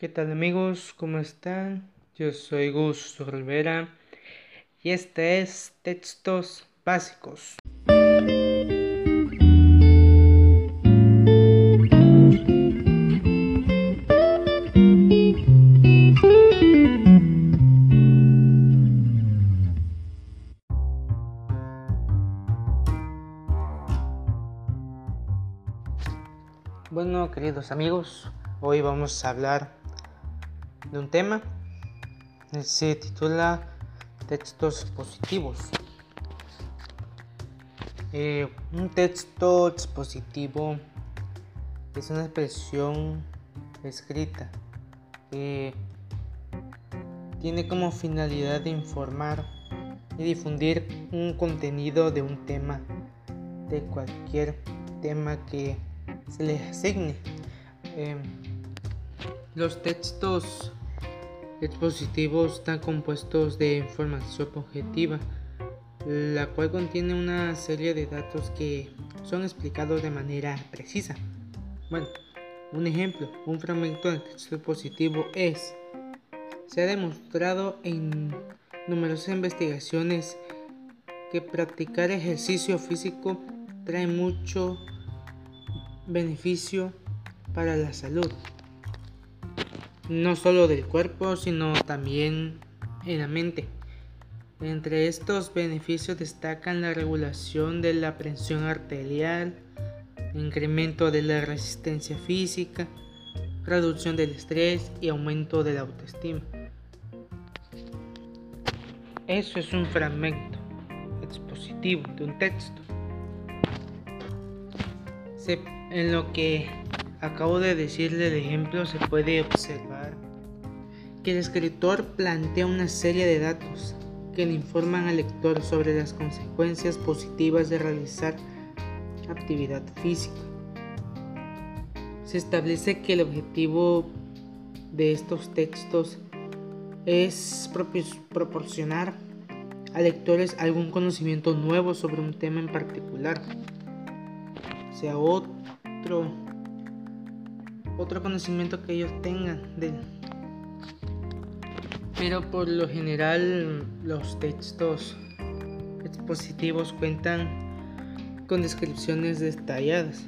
¿Qué tal amigos? ¿Cómo están? Yo soy Gus Rivera y este es Textos Básicos. Bueno, queridos amigos, hoy vamos a hablar de un tema. Se titula Textos positivos. Eh, un texto expositivo es una expresión escrita que tiene como finalidad de informar y difundir un contenido de un tema, de cualquier tema que se les asigne. Eh, los textos expositivos están compuestos de información objetiva, la cual contiene una serie de datos que son explicados de manera precisa. Bueno, un ejemplo, un fragmento de texto expositivo es, se ha demostrado en numerosas investigaciones que practicar ejercicio físico trae mucho beneficio para la salud no solo del cuerpo, sino también en la mente. Entre estos beneficios destacan la regulación de la presión arterial, incremento de la resistencia física, reducción del estrés y aumento de la autoestima. Eso es un fragmento expositivo de un texto. en lo que acabo de decirle el ejemplo se puede observar que el escritor plantea una serie de datos que le informan al lector sobre las consecuencias positivas de realizar actividad física. Se establece que el objetivo de estos textos es proporcionar a lectores algún conocimiento nuevo sobre un tema en particular, sea otro otro conocimiento que ellos tengan de pero por lo general los textos expositivos cuentan con descripciones detalladas.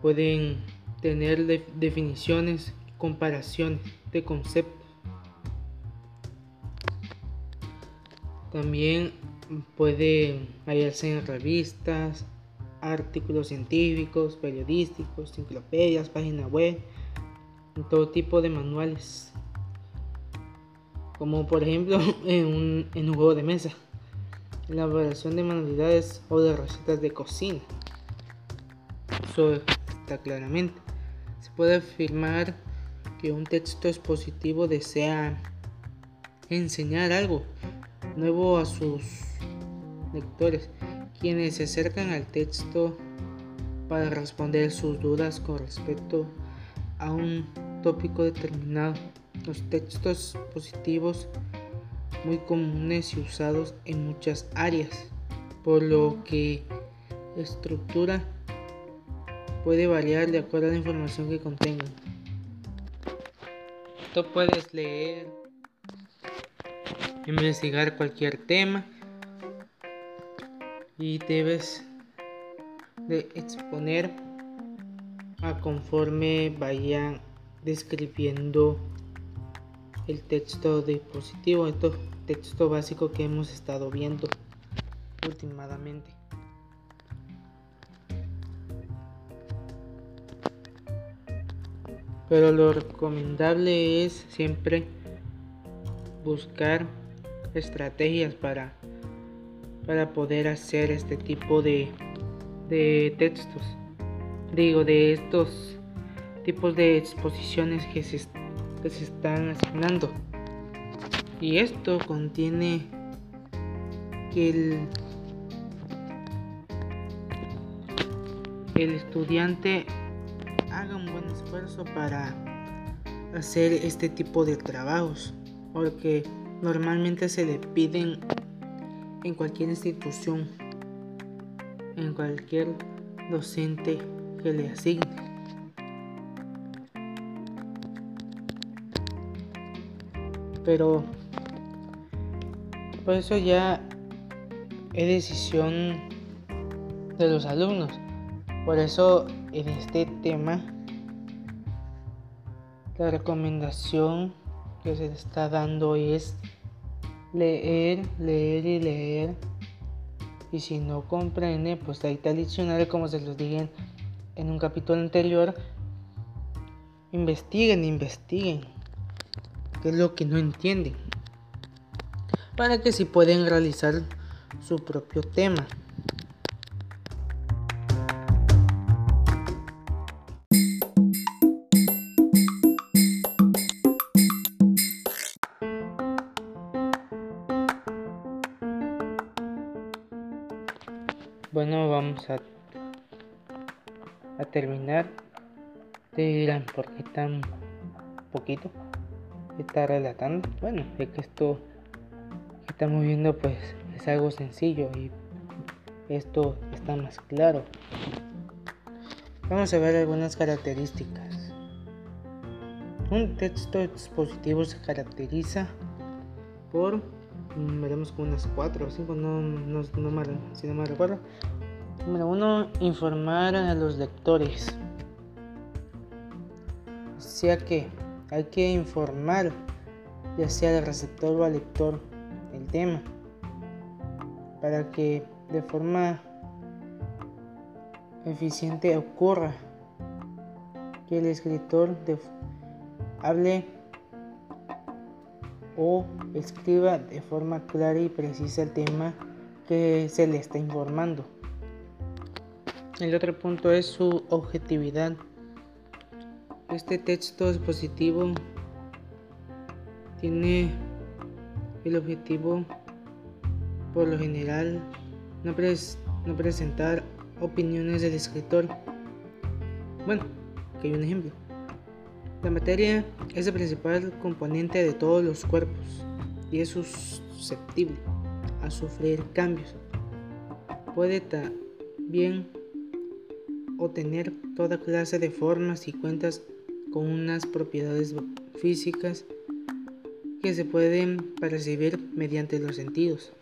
Pueden tener definiciones comparación de conceptos. También puede hallarse en revistas artículos científicos, periodísticos, enciclopedias, páginas web, todo tipo de manuales. Como por ejemplo en un, en un juego de mesa, elaboración de manualidades o de recetas de cocina. Eso está claramente. Se puede afirmar que un texto expositivo desea enseñar algo nuevo a sus lectores quienes se acercan al texto para responder sus dudas con respecto a un tópico determinado. Los textos positivos muy comunes y usados en muchas áreas, por lo que la estructura puede variar de acuerdo a la información que contengan. Tú puedes leer, investigar cualquier tema y debes de exponer a conforme vayan describiendo el texto dispositivo, el texto básico que hemos estado viendo últimamente. Pero lo recomendable es siempre buscar estrategias para para poder hacer este tipo de, de textos. Digo, de estos tipos de exposiciones que se, que se están asignando. Y esto contiene que el, el estudiante haga un buen esfuerzo para hacer este tipo de trabajos porque normalmente se le piden en cualquier institución, en cualquier docente que le asigne. pero por eso ya es decisión de los alumnos. Por eso en este tema la recomendación que se está dando es leer, leer y leer. Y si no comprende, pues ahí está el diccionario, como se los dije en un capítulo anterior. Investiguen, investiguen. ¿Qué es lo que no entienden? Para que si pueden realizar su propio tema. Bueno, vamos a, a terminar. Te dirán, ¿por qué tan poquito? Está relatando. Bueno, es que esto que estamos viendo pues es algo sencillo y esto está más claro. Vamos a ver algunas características. Un texto expositivo se caracteriza por Mm, veremos con unas 4 o 5, no, no, no me, si no me recuerdo. Número 1, informar a los lectores. O sea que hay que informar, ya sea al receptor o al lector, el tema, para que de forma eficiente ocurra que el escritor hable o escriba de forma clara y precisa el tema que se le está informando. El otro punto es su objetividad. Este texto expositivo tiene el objetivo, por lo general, no, no presentar opiniones del escritor. Bueno, que hay un ejemplo. La materia es el principal componente de todos los cuerpos y es susceptible a sufrir cambios. Puede también obtener toda clase de formas y cuentas con unas propiedades físicas que se pueden percibir mediante los sentidos.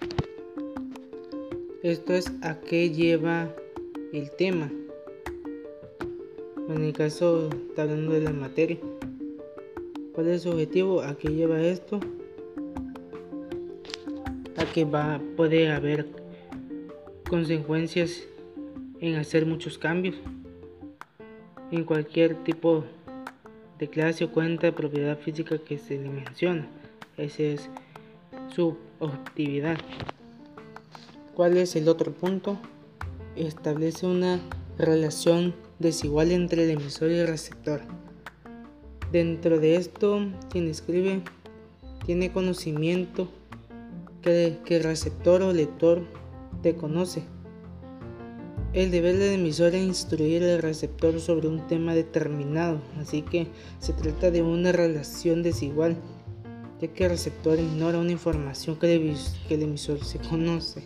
Esto es a qué lleva el tema. En el caso, está hablando de la materia. ¿Cuál es su objetivo? ¿A qué lleva esto? A que va, puede haber consecuencias en hacer muchos cambios en cualquier tipo de clase o cuenta de propiedad física que se le menciona. Esa es su objetividad. ¿Cuál es el otro punto? Establece una relación desigual entre el emisor y el receptor. Dentro de esto, quien escribe tiene conocimiento que, el receptor o lector te conoce. El deber del emisor es instruir al receptor sobre un tema determinado, así que se trata de una relación desigual, ya que el receptor ignora una información que el emisor se conoce.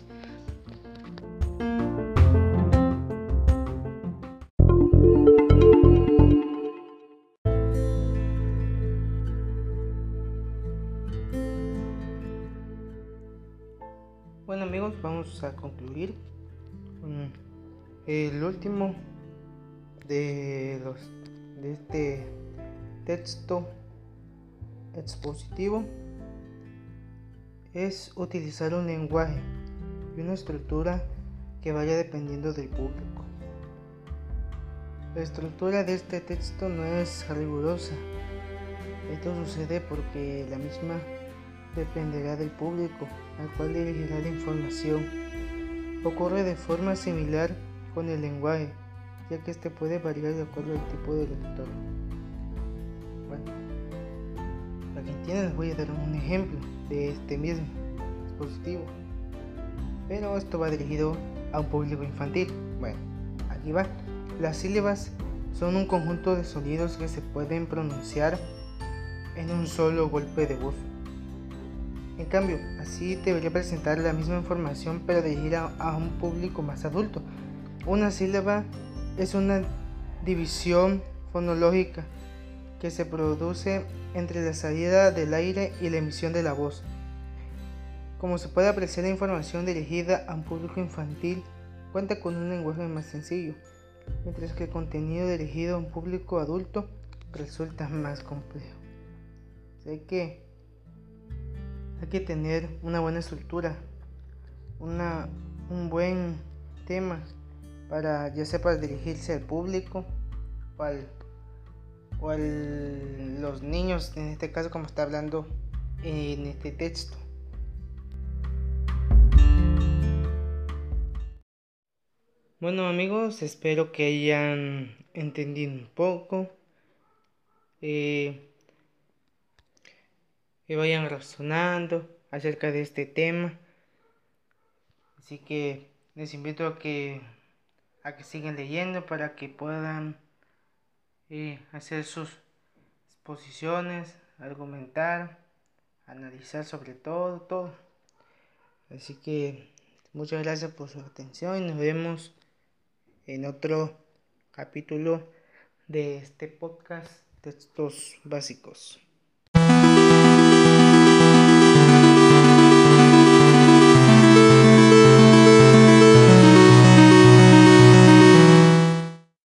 vamos a concluir con el último de los de este texto expositivo es utilizar un lenguaje y una estructura que vaya dependiendo del público. La estructura de este texto no es rigurosa. Esto sucede porque la misma dependerá del público al cual dirigirá la información. Ocurre de forma similar con el lenguaje, ya que este puede variar de acuerdo al tipo de lector. Bueno, para que entiendan les voy a dar un ejemplo de este mismo dispositivo. Pero esto va dirigido a un público infantil. Bueno, aquí va. Las sílabas son un conjunto de sonidos que se pueden pronunciar en un solo golpe de voz. En cambio, así debería presentar la misma información pero dirigida a un público más adulto. Una sílaba es una división fonológica que se produce entre la salida del aire y la emisión de la voz. Como se puede apreciar, la información dirigida a un público infantil cuenta con un lenguaje más sencillo, mientras que el contenido dirigido a un público adulto resulta más complejo. Sé que hay que tener una buena estructura, una, un buen tema para ya sea dirigirse al público o, al, o a los niños, en este caso como está hablando en este texto. Bueno amigos, espero que hayan entendido un poco. Eh, que vayan razonando acerca de este tema. Así que les invito a que a que sigan leyendo para que puedan eh, hacer sus exposiciones, argumentar, analizar sobre todo, todo. Así que muchas gracias por su atención y nos vemos en otro capítulo de este podcast textos básicos.